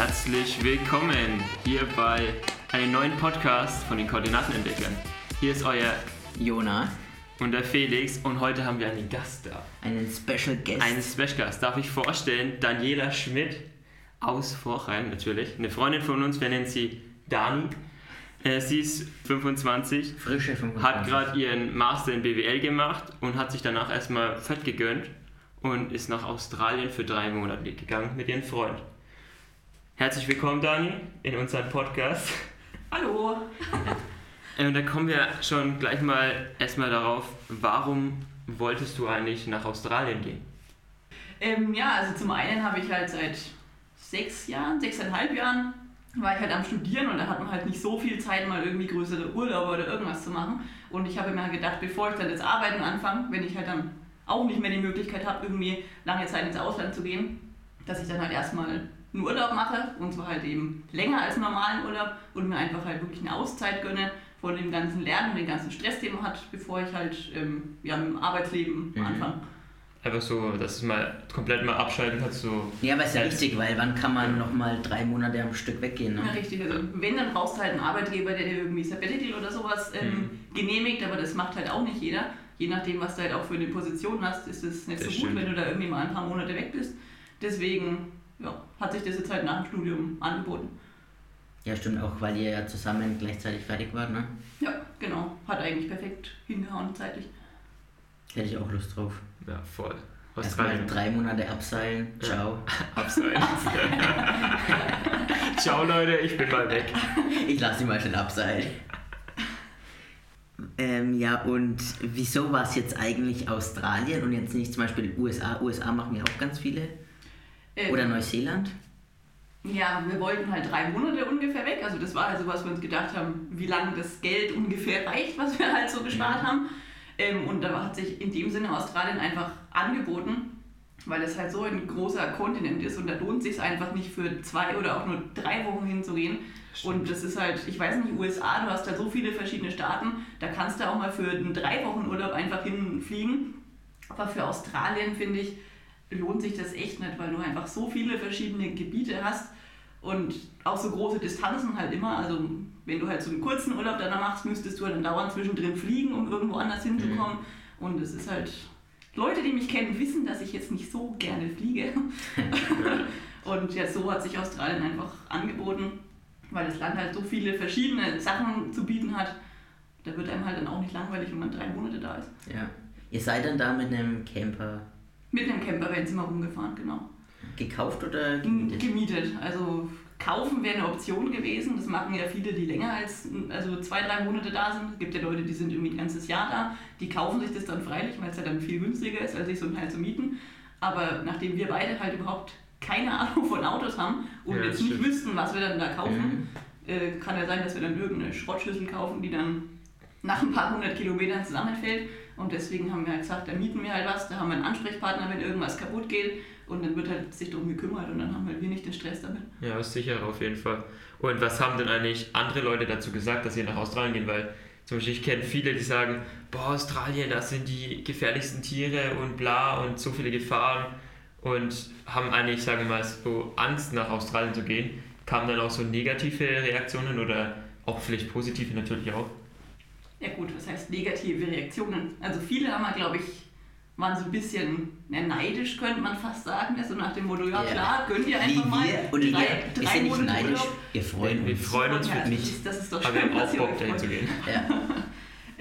Herzlich willkommen hier bei einem neuen Podcast von den Koordinatenentwicklern. Hier ist euer Jona, und der Felix und heute haben wir einen Gast da. einen Special Guest. Einen Special Gast. Darf ich vorstellen, Daniela Schmidt aus Vorheim natürlich. Eine Freundin von uns, wir nennen sie Dani. Äh, Sie ist 25, Frische 25. hat gerade ihren Master in BWL gemacht und hat sich danach erstmal fett gegönnt und ist nach Australien für drei Monate gegangen mit ihrem Freund. Herzlich willkommen, Dani, in unserem Podcast. Hallo. Äh, Und da kommen wir schon gleich mal erstmal darauf, warum wolltest du eigentlich nach Australien gehen? Ähm, ja, also zum einen habe ich halt seit sechs Jahren, sechseinhalb Jahren, war ich halt am Studieren und da hat man halt nicht so viel Zeit, mal irgendwie größere Urlaube oder irgendwas zu machen. Und ich habe mir halt gedacht, bevor ich dann das Arbeiten anfange, wenn ich halt dann auch nicht mehr die Möglichkeit habe, irgendwie lange Zeit ins Ausland zu gehen, dass ich dann halt erstmal einen Urlaub mache und zwar halt eben länger als normalen Urlaub und mir einfach halt wirklich eine Auszeit gönne von dem ganzen Lernen, den ganzen Stress, den man hat, bevor ich halt ähm, ja, mit dem Arbeitsleben Mhm. anfange. Einfach so, dass du mal komplett mal abschalten kannst, so. Ja, aber ist ja Ja. richtig, weil wann kann man nochmal drei Monate am Stück weggehen? Ja, Ne? richtig. Also, wenn, dann brauchst du halt einen Arbeitgeber, der dir irgendwie Sabbatical oder sowas ähm, Mhm. genehmigt, aber das macht halt auch nicht jeder. Je nachdem, was du halt auch für eine Position hast, ist es nicht Das so stimmt. gut, wenn du da irgendwie mal ein paar Monate weg bist. Deswegen ja, hat sich das jetzt halt nach dem Studium angeboten. Ja, stimmt auch, weil ihr ja zusammen gleichzeitig fertig wart, ne? Ja, genau. Hat eigentlich perfekt hingehauen zeitlich. Hätte ich auch Lust drauf. Ja, voll. Erstmal Australien. drei Monate abseilen. Ciao. Abseilen. Ciao, Leute, ich bin mal weg. Ich lasse sie mal schnell abseilen. Ähm, ja, und wieso war es jetzt eigentlich Australien und jetzt nicht zum Beispiel USA? USA machen ja auch ganz viele. Ähm, Oder Neuseeland? Ja, wir wollten halt drei Monate ungefähr weg. Also das war also, was wir uns gedacht haben, wie lange das Geld ungefähr reicht, was wir halt so gespart haben. Ähm, und da hat sich in dem Sinne Australien einfach angeboten, weil es halt so ein großer Kontinent ist und da lohnt sich einfach nicht für zwei oder auch nur drei Wochen hinzugehen. Und das ist halt, ich weiß nicht, USA, du hast da so viele verschiedene Staaten, da kannst du auch mal für einen drei Wochen Urlaub einfach hinfliegen. Aber für Australien finde ich, lohnt sich das echt nicht, weil du einfach so viele verschiedene Gebiete hast und auch so große Distanzen halt immer. Also wenn du halt so einen kurzen Urlaub danach machst, müsstest du halt dann dauernd zwischendrin fliegen, um irgendwo anders hinzukommen. Und es ist halt, Leute, die mich kennen, wissen, dass ich jetzt nicht so gerne fliege. und ja, so hat sich Australien einfach angeboten, weil das Land halt so viele verschiedene Sachen zu bieten hat. Da wird einem halt dann auch nicht langweilig, wenn man drei Monate da ist. Ja. Ihr seid dann da mit einem Camper Mit einem Campervan sind wir rumgefahren, genau. gekauft oder Gemietet. gemietet? Also kaufen wäre eine Option gewesen. Das machen ja viele, die länger als also zwei, drei Monate da sind. Es gibt ja Leute, die sind irgendwie ein ganzes Jahr da. Die kaufen sich das dann freilich, weil es ja dann viel günstiger ist, als sich so ein Teil zu mieten. Aber nachdem wir beide halt überhaupt keine Ahnung von Autos haben und Ja, jetzt nicht stimmt. wüssten, was wir dann da kaufen, Mhm. äh, kann ja sein, dass wir dann irgendeine Schrottschüssel kaufen, die dann nach ein paar hundert Kilometern zusammenfällt. Und deswegen haben wir halt gesagt, da mieten wir halt was, da haben wir einen Ansprechpartner, wenn irgendwas kaputt geht. Und dann wird halt sich darum gekümmert und dann haben halt wir nicht den Stress damit. Ja, sicher auf jeden Fall. Und was haben denn eigentlich andere Leute dazu gesagt, dass sie nach Australien gehen? Weil zum Beispiel ich kenne viele, die sagen, boah, Australien, das sind die gefährlichsten Tiere und bla und so viele Gefahren und haben eigentlich, sagen wir mal, so Angst nach Australien zu gehen. Kamen dann auch so negative Reaktionen oder auch vielleicht positive natürlich auch? Ja gut, was heißt negative Reaktionen? Also viele haben, glaube ich, waren so ein bisschen ja, neidisch, könnte man fast sagen. Also nach dem Motto, ja, Ja. klar, gönnt ihr einfach mal wir, und ihr, drei, ihr drei seid nicht Monate neidisch, Urlaub. wir freuen Wir uns. freuen uns ja, für mich. Das ist, doch Aber wir schön, haben auch dass ihr Bock, euch dahin zu gehen. Ja.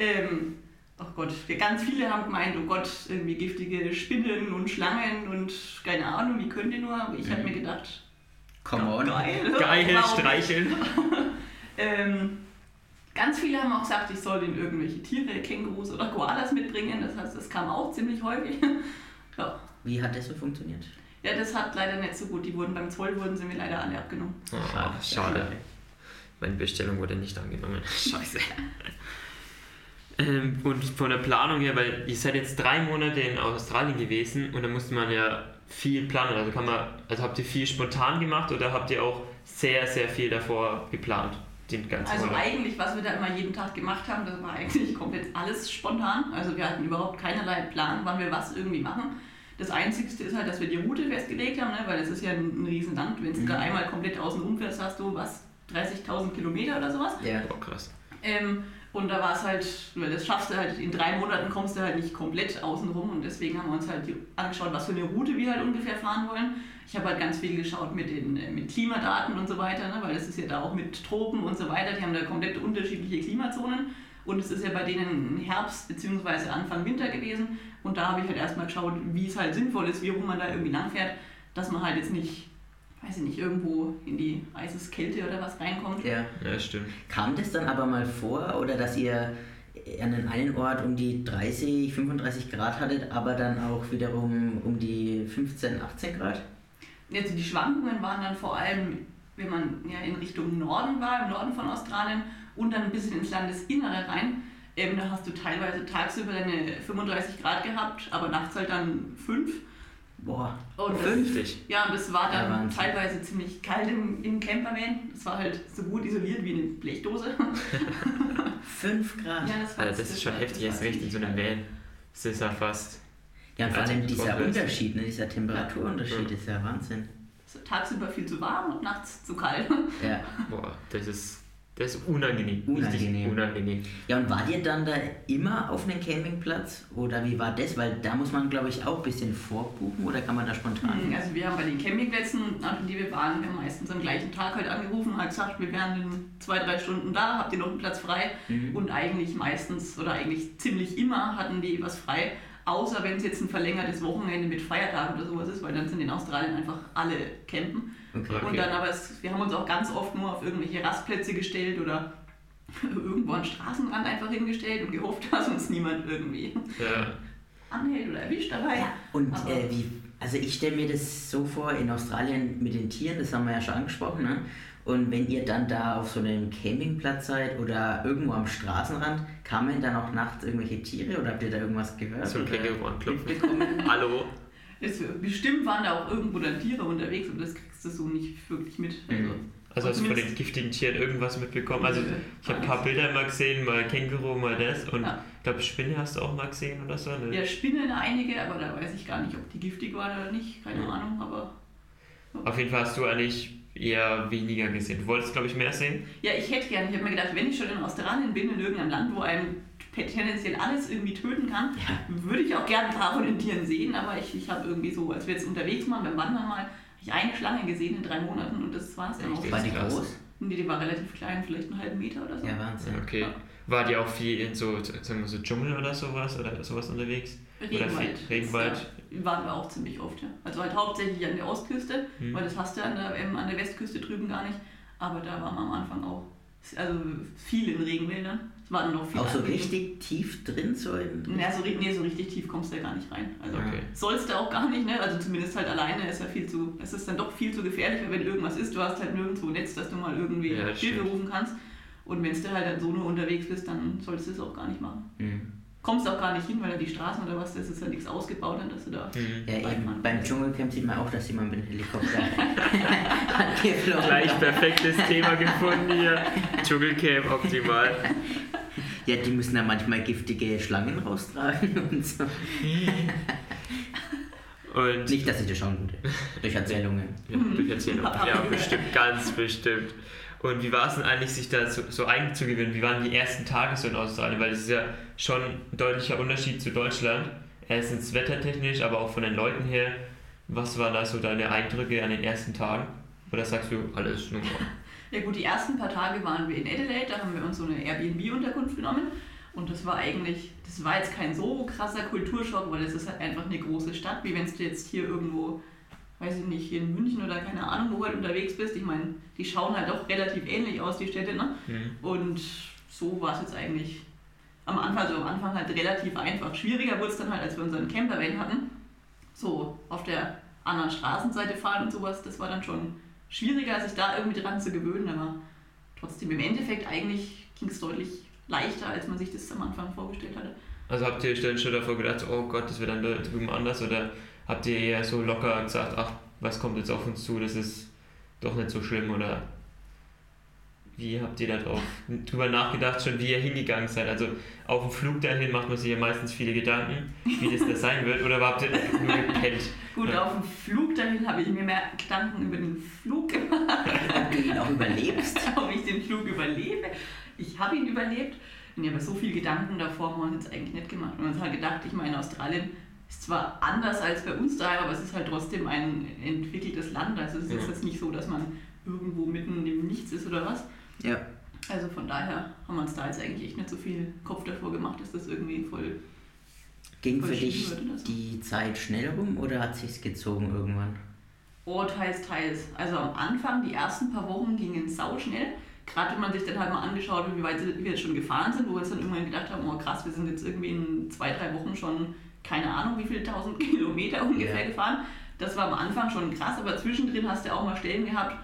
Ähm, oh Gott, wir, ganz viele haben gemeint, oh Gott, irgendwie giftige Spinnen und Schlangen und keine Ahnung, wie könnt ihr nur? Aber ich habe mir gedacht, Come on. geil. Geil, streicheln. Ähm, ganz viele haben auch gesagt, ich soll in irgendwelche Tiere, Kängurus oder Koalas mitbringen. Das heißt, das kam auch ziemlich häufig. ja. Wie hat das so funktioniert? ja, das hat leider nicht so gut. Die wurden beim Zoll wurden sie mir leider alle abgenommen. Oh, schade. Meine Bestellung wurde nicht angenommen. Scheiße. ähm, und von der Planung her, weil ihr seid jetzt drei Monate in Australien gewesen und da musste man ja viel planen. Also kann man, also habt ihr viel spontan gemacht oder habt ihr auch sehr, sehr viel davor geplant? Den ganzen Also Urlaub? eigentlich, was wir da immer jeden Tag gemacht haben, das war eigentlich komplett alles spontan. Also wir hatten überhaupt keinerlei Plan, wann wir was irgendwie machen. Das Einzige ist halt, dass wir die Route festgelegt haben, ne? weil es ist ja ein, ein Riesenland. Wenn du Mhm. da einmal komplett außen rumfährst, hast du was, 30.000 Kilometer oder sowas. Ja. Boah, krass. Ähm, und da war es halt, weil das schaffst du halt, in drei Monaten kommst du halt nicht komplett außen rum und deswegen haben wir uns halt angeschaut, was für eine Route wir halt ungefähr fahren wollen. Ich habe halt ganz viel geschaut mit den äh, mit Klimadaten und so weiter, ne? weil das ist ja da auch mit Tropen und so weiter, die haben da komplett unterschiedliche Klimazonen und es ist ja bei denen Herbst bzw. Anfang Winter gewesen und da habe ich halt erstmal geschaut, wie es halt sinnvoll ist, wie rum man da irgendwie langfährt, dass man halt jetzt nicht, weiß ich nicht, irgendwo in die Eiseskälte oder was reinkommt. ja. Ja, stimmt. Kam das dann aber mal vor oder dass ihr an den einen Ort um die 30, 35 Grad hattet, aber dann auch wiederum um die 15, 18 Grad? Also die Schwankungen waren dann vor allem, wenn man ja in Richtung Norden war, im Norden von Australien und dann ein bisschen ins Landesinnere rein. Ähm, da hast du teilweise tagsüber deine 35 Grad gehabt, aber nachts halt dann 5. Boah, fünf? Richtig. ja, und das war Ja, dann Wahnsinn. teilweise ziemlich kalt im, im Campervan. Das war halt so gut isoliert wie eine Blechdose. 5 Grad. ja, das, war, Also das ist schon heftig, erst recht in so einem ziemlich Van. Das ist ja fast. Ja, und vor allem dieser. Unterschied, ne, dieser Temperaturunterschied Ja. ist ja Wahnsinn. Tagsüber viel zu warm und nachts zu kalt. Ja. Boah, das ist. Das ist unangenehm. Unangenehm. Unangenehm. ja, und wart ihr dann da immer auf einem Campingplatz oder wie war das? Weil da muss man, glaube ich, auch ein bisschen vorbuchen oder kann man da spontan? Mhm, Also wir haben bei den Campingplätzen, an die wir waren, wir haben meistens am gleichen Tag halt angerufen und halt gesagt, wir wären in zwei, drei Stunden da, habt ihr noch einen Platz frei? Mhm. Und eigentlich meistens oder eigentlich ziemlich immer hatten die was frei, außer wenn es jetzt ein verlängertes Wochenende mit Feiertagen oder sowas ist, weil dann sind in Australien einfach alle campen. Okay. Und dann aber, es, wir haben uns auch ganz oft nur auf irgendwelche Rastplätze gestellt oder irgendwo am Straßenrand einfach hingestellt und gehofft, dass uns niemand irgendwie Ja. anhält oder erwischt dabei. Ja, und äh, wie, also ich stelle mir das so vor, in Australien mit den Tieren, das haben wir ja schon angesprochen, ne? Und wenn ihr dann da auf so einem Campingplatz seid oder irgendwo am Straßenrand, kamen dann auch nachts irgendwelche Tiere oder habt ihr da irgendwas gehört? So ein Känguru anklopfen. Hallo. Es, bestimmt waren da auch irgendwo dann Tiere unterwegs, aber das kriegst du so nicht wirklich mit. Also, Mhm. Also hast du von den giftigen Tieren irgendwas mitbekommen? Also ich habe ein paar Bilder mal gesehen, mal Känguru, mal das und Ja. ich glaube Spinne hast du auch mal gesehen oder so. Ne? Ja, Spinnen einige, aber da weiß ich gar nicht, ob die giftig waren oder nicht. Keine Ja. Ahnung, aber. Auf jeden Fall hast du eigentlich eher weniger gesehen. Du wolltest glaube ich mehr sehen? Ja, ich hätte gerne. Ich habe mir gedacht, wenn ich schon in Australien bin, in irgendeinem Land, wo einem tendenziell alles irgendwie töten kann, würde ich auch gerne ein paar von den Tieren sehen. Aber ich, ich habe irgendwie so, als wir jetzt unterwegs waren beim Wandern mal, habe ich eine Schlange gesehen in drei Monaten und das war es dann auch. War die groß? Nee, die war relativ klein, vielleicht einen halben Meter oder so. Ja, Wahnsinn. Okay. Ja. War die auch viel in so, sagen wir so Dschungel oder sowas oder sowas unterwegs? Regenwald. Oder Regenwald? Ja, waren wir auch ziemlich oft, ja. Also halt hauptsächlich an der Ostküste, Hm. weil das hast du an der, ähm, an der Westküste drüben gar nicht. Aber da waren wir am Anfang auch. Also viel in Regenwäldern. Es waren noch viele. Auch so richtig tief drin, so in. Ja, so, nee, so richtig tief kommst du ja gar nicht rein. Also Okay. sollst du auch gar nicht, ne? Also zumindest halt alleine ist ja viel zu, es ist dann doch viel zu gefährlich, weil wenn irgendwas ist, du hast halt nirgendwo Netz, dass du mal irgendwie Ja, Hilfe stimmt. rufen kannst. Und wenn du halt dann so nur unterwegs bist, dann solltest du es auch gar nicht machen. Mhm. Kommst auch gar nicht hin, weil da die Straßen oder was, das ist ja nichts ausgebaut, dann, dass du da. Mhm. Ja, eben. Waldmann. Beim Dschungelcamp sieht man auch, dass jemand mit dem Helikopter angeflogen Gleich perfektes Thema gefunden hier. Dschungelcamp optimal. Ja, die müssen ja manchmal giftige Schlangen raustragen und so. Und Nicht, dass ich das schon würde. Durch Erzählungen. ja, durch Erzählung. Hab- hab Ja, bestimmt, ganz bestimmt. Und wie war es denn eigentlich, sich da so, so einzugewöhnen? Wie waren die ersten Tage so in Australien? Weil das ist ja schon ein deutlicher Unterschied zu Deutschland. Erstens wettertechnisch, aber auch von den Leuten her. Was waren da so deine Eindrücke an den ersten Tagen? Oder sagst du, alles nur Ja gut, die ersten paar Tage waren wir in Adelaide, da haben wir uns so eine Airbnb-Unterkunft genommen. Und das war eigentlich, das war jetzt kein so krasser Kulturschock, weil es ist halt einfach eine große Stadt, wie wenn du jetzt hier irgendwo, weiß ich nicht, hier in München oder keine Ahnung, wo halt unterwegs bist. Ich meine, die schauen halt doch relativ ähnlich aus, die Städte, ne? hm. Und so war es jetzt eigentlich am Anfang, also am Anfang halt relativ einfach. Schwieriger wurde es dann halt, als wir unseren Campervan hatten. So auf der anderen Straßenseite fahren und sowas, das war dann schon schwieriger, sich da irgendwie dran zu gewöhnen, aber trotzdem im Endeffekt eigentlich ging es deutlich leichter, als man sich das am Anfang vorgestellt hatte. Also habt ihr euch dann schon davor gedacht, oh Gott, das wird dann da drüben anders? Oder habt ihr eher so locker gesagt, ach, was kommt jetzt auf uns zu, das ist doch nicht so schlimm? Oder wie habt ihr da drauf drüber nachgedacht, schon wie ihr hingegangen seid? Also auf dem Flug dahin macht man sich ja meistens viele Gedanken, wie das da sein wird, oder habt ihr nur gepennt? Gut, Ja. auf dem Flug dahin habe ich mir mehr Gedanken über den Flug gemacht, Ob du ihn auch überlebst? ob ich den Flug überlebe. Ich habe ihn überlebt. Und ich habe so viel Gedanken davor haben wir uns jetzt eigentlich nicht gemacht. Wir haben uns halt gedacht, ich meine, Australien ist zwar anders als bei uns daheim, aber es ist halt trotzdem ein entwickeltes Land. Also es ist Ja. jetzt nicht so, dass man irgendwo mitten im Nichts ist oder was. Ja. Also von daher haben wir uns da jetzt eigentlich echt nicht so viel Kopf davor gemacht, dass das irgendwie voll. Ging für Voll dich schief wird die Zeit schnell rum oder hat sich's gezogen irgendwann? Oh, teils, teils. Also am Anfang, die ersten paar Wochen gingen sauschnell. Gerade wenn man sich dann halt mal angeschaut hat, wie weit wir jetzt schon gefahren sind, wo wir uns dann irgendwann gedacht haben, oh krass, wir sind jetzt irgendwie in zwei, drei Wochen schon, keine Ahnung, wie viele tausend Kilometer ungefähr Ja. gefahren. Das war am Anfang schon krass, aber zwischendrin hast du auch mal Stellen gehabt,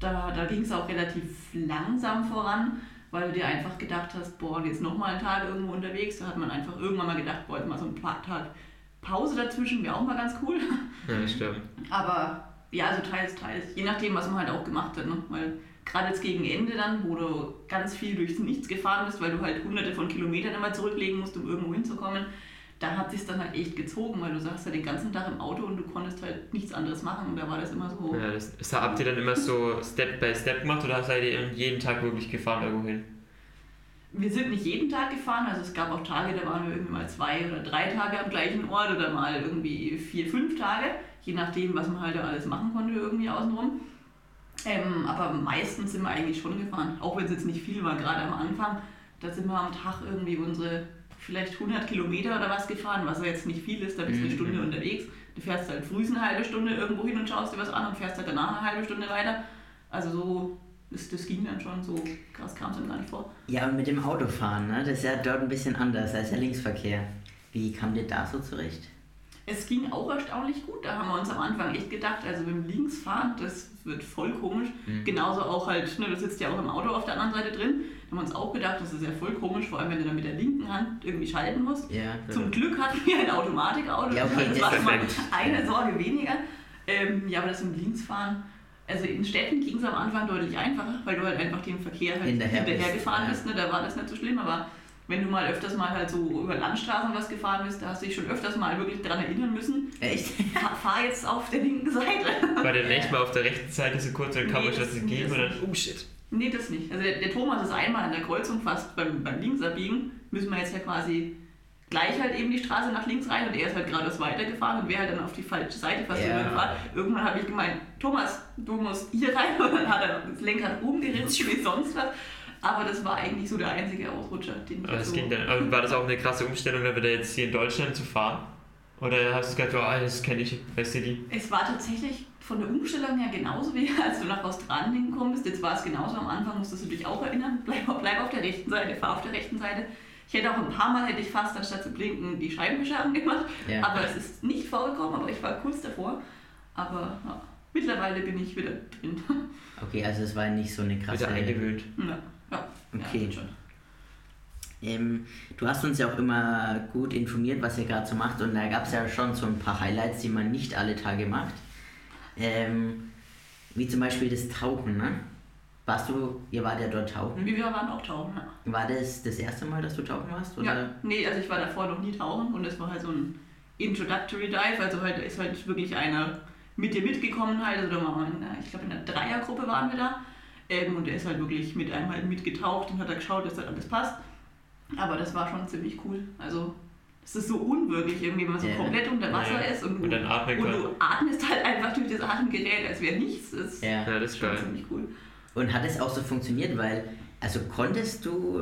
da, da ging es auch relativ langsam voran, weil du dir einfach gedacht hast, boah, jetzt nochmal einen Tag irgendwo unterwegs. Da hat man einfach irgendwann mal gedacht, boah, jetzt mal so ein paar Tag Pause dazwischen wäre auch mal ganz cool. Ja, stimmt. Aber ja, also teils, teils. Je nachdem, was man halt auch gemacht hat. Ne? Weil gerade jetzt gegen Ende dann, wo du ganz viel durchs Nichts gefahren bist, weil du halt hunderte von Kilometern immer zurücklegen musst, um irgendwo hinzukommen, da hat sich dann halt echt gezogen, weil du saßt ja den ganzen Tag im Auto und du konntest halt nichts anderes machen und da war das immer so. Ja, das, das habt ihr dann immer so Step by Step gemacht oder seid ihr jeden Tag wirklich gefahren irgendwo hin? Wir sind nicht jeden Tag gefahren, also es gab auch Tage, da waren wir irgendwie mal zwei oder drei Tage am gleichen Ort oder mal irgendwie vier, fünf Tage, je nachdem, was man halt da alles machen konnte irgendwie außenrum. Ähm, aber meistens sind wir eigentlich schon gefahren, auch wenn es jetzt nicht viel war, gerade am Anfang. Da sind wir am Tag irgendwie unsere vielleicht 100 Kilometer oder was gefahren, was ja jetzt nicht viel ist, da bist du eine Mhm. Stunde unterwegs. Du fährst halt früh eine halbe Stunde irgendwo hin und schaust dir was an und fährst halt danach eine halbe Stunde weiter. Also so, das, das ging dann schon, so krass kam es dann gar nicht vor. Ja, und mit dem Autofahren, ne? das ist ja dort ein bisschen anders als der Linksverkehr. Wie kam dir da so zurecht? Es ging auch erstaunlich gut. Da haben wir uns am Anfang echt gedacht, also mit dem Linksfahren, das wird voll komisch. Mhm. Genauso auch halt, ne, du sitzt ja auch im Auto auf der anderen Seite drin. Haben wir uns auch gedacht, das ist ja voll komisch, vor allem wenn du dann mit der linken Hand irgendwie schalten musst. Ja. Zum Glück hatten wir ein Automatikauto. Ja, okay, das war schon mal eine Sorge weniger. Ähm, ja, aber das im Linksfahren, also in Städten ging es am Anfang deutlich einfacher, weil du halt einfach dem Verkehr halt Hinterher hinterher, bist, gefahren ja. bist. Ne? Da war das nicht so schlimm, aber wenn du mal öfters mal halt so über Landstraßen was gefahren bist, da hast du dich schon öfters mal wirklich daran erinnern müssen, Echt? fahr, jetzt auf der linken Seite. War der nicht mal auf der rechten Seite so kurz, dann kam Nee, euch das das und dann, oh shit. Nee, das nicht. Also der, der Thomas ist einmal an der Kreuzung fast beim, beim Linksabbiegen, müssen wir jetzt ja quasi gleich halt eben die Straße nach links rein und er ist halt geradeaus weitergefahren und wäre halt dann auf die falsche Seite fast Ja. rübergefahren. Irgendwann habe ich gemeint, Thomas, du musst hier rein und dann hat er das Lenkrad umgeritzt wie sonst was. Aber das war eigentlich so der einzige Ausrutscher, den ich das so... ging dann. War das auch eine krasse Umstellung, dann wieder jetzt hier in Deutschland zu fahren? Oder hast du gesagt, oh, das kenne ich, weißt du die? Es war tatsächlich von der Umstellung her genauso wie als du nach Australien bist. Jetzt war es genauso am Anfang, musstest du dich auch erinnern. Bleib, bleib auf der rechten Seite, fahr auf der rechten Seite. Ich hätte auch ein paar Mal, hätte ich fast anstatt zu blinken, die Scheibenwischer angemacht. Ja. Aber es ist nicht vorgekommen, aber ich war kurz davor. Aber ja, mittlerweile bin ich wieder drin. Okay, also es war nicht so eine krasse... Wieder eingewöhnt. ja, ja, Okay. ja, schon. Ähm, du hast uns ja auch immer gut informiert, was ihr gerade so macht und da gab es ja schon so ein paar Highlights, die man nicht alle Tage macht. Ähm, wie zum Beispiel das Tauchen, ne? Warst du, ihr wart ja dort tauchen. Wir waren auch tauchen, ja. War das das erste Mal, dass du tauchen warst? Oder? Ja, nee, also ich war davor noch nie tauchen und es war halt so ein Introductory Dive, also halt da ist halt wirklich einer mit dir mitgekommen halt, also da waren wir, in einer- ich glaube in einer Dreiergruppe waren wir da ähm, und der ist halt wirklich mit einem halt mitgetaucht und hat da geschaut, dass das alles passt. Aber das war schon ziemlich cool, also es ist so unwirklich irgendwie, wenn man so komplett unter Wasser Ja. ist und, Und dann atmen und du atmest halt einfach durch das Atemgerät, als wäre nichts. Das ist Ja. Ja, das ist schon ziemlich cool. Und hat es auch so funktioniert, weil, also konntest du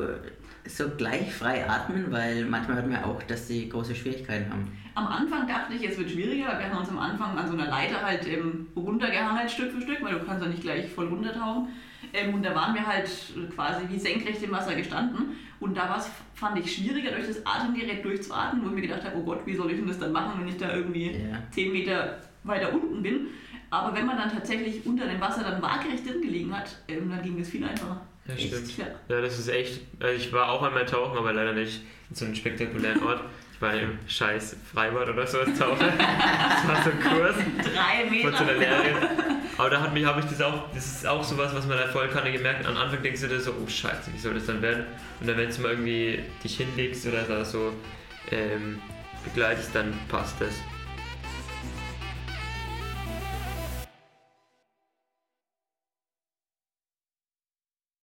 so gleich frei atmen, weil manchmal hört man ja auch, dass die große Schwierigkeiten haben. Am Anfang dachte ich, es wird schwieriger, weil wir haben uns am Anfang an so einer Leiter halt ähm, runtergehangelt, Stück für Stück, weil du kannst ja nicht gleich voll runtertauchen. Ähm, und da waren wir halt quasi wie senkrecht im Wasser gestanden. Und da war es, fand ich, schwieriger, durch das Atemgerät durchzuatmen, wo ich mir gedacht habe, oh Gott, wie soll ich denn das dann machen, wenn ich da irgendwie Ja. 10 Meter weiter unten bin. Aber wenn man dann tatsächlich unter dem Wasser dann waagerecht drin gelegen hat, ähm, dann ging das viel einfacher. Ja, Echt? stimmt. Ja. Ja, das ist echt. Also ich war auch einmal tauchen, aber leider nicht in so einem spektakulären Ort. Ich war im scheiß Freibad oder so als Taucher. Das war so ein Kurs Drei von so einer Meter. Lehrerin. Aber da hat mich, habe ich das auch, das ist auch sowas, was man der Vollkanne gemerkt. Am Anfang denkst du dir so, oh Scheiße, wie soll das dann werden? Und dann, wenn du mal irgendwie dich hinlegst oder da so ähm, begleitest, dann passt das.